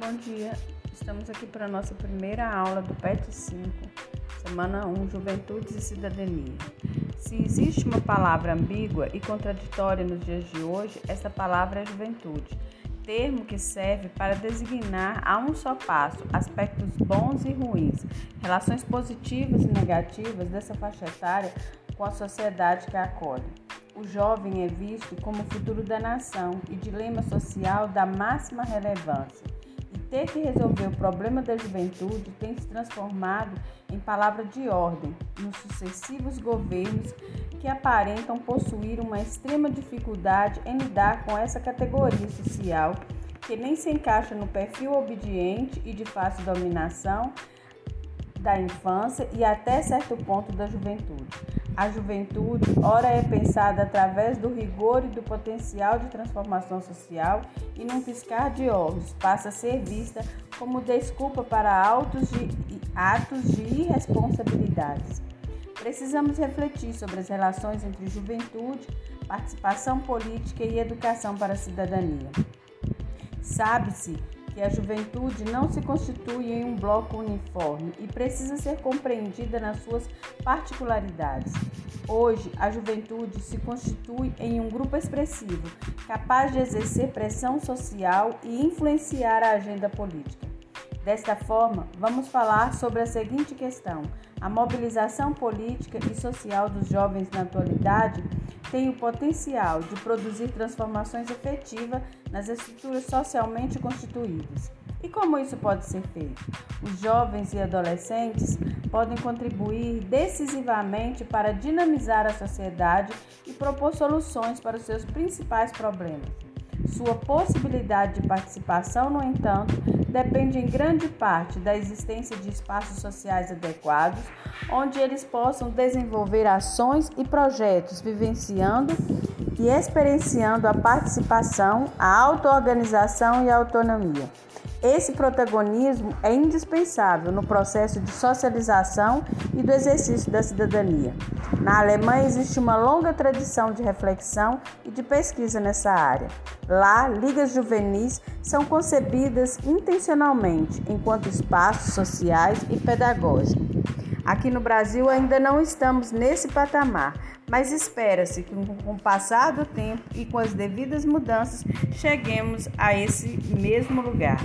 bom dia. Estamos aqui para a nossa primeira aula do PET 5, semana 1, Juventudes e Cidadania. Se existe uma palavra ambígua e contraditória nos dias de hoje, essa palavra é juventude, termo que serve para designar a um só passo aspectos bons e ruins, relações positivas e negativas dessa faixa etária com a sociedade que a acolhe. O jovem é visto como o futuro da nação e dilema social da máxima relevância. E ter que resolver o problema da juventude tem se transformado em palavra de ordem nos sucessivos governos que aparentam possuir uma extrema dificuldade em lidar com essa categoria social que nem se encaixa no perfil obediente e de fácil dominação da infância e até certo ponto da juventude. A juventude, ora é pensada através do rigor e do potencial de transformação social e num piscar de olhos passa a ser vista como desculpa para de, atos de irresponsabilidades. Precisamos refletir sobre as relações entre juventude, participação política e educação para a cidadania. Sabe-se que a juventude não se constitui em um bloco uniforme e precisa ser compreendida nas suas particularidades. Hoje, a juventude se constitui em um grupo expressivo, capaz de exercer pressão social e influenciar a agenda política. Desta forma, vamos falar sobre a seguinte questão: a mobilização política e social dos jovens na atualidade tem o potencial de produzir transformações efetivas nas estruturas socialmente constituídas. E como isso pode ser feito? Os jovens e adolescentes podem contribuir decisivamente para dinamizar a sociedade e propor soluções para os seus principais problemas. Sua possibilidade de participação, no entanto, depende em grande parte da existência de espaços sociais adequados, onde eles possam desenvolver ações e projetos, vivenciando e experienciando a participação, a auto-organização e a autonomia. Esse protagonismo é indispensável no processo de socialização e do exercício da cidadania. Na Alemanha existe uma longa tradição de reflexão e de pesquisa nessa área. Lá, ligas juvenis são concebidas intencionalmente enquanto espaços sociais e pedagógicos. Aqui no Brasil ainda não estamos nesse patamar, mas espera-se que com o passar do tempo e com as devidas mudanças cheguemos a esse mesmo lugar.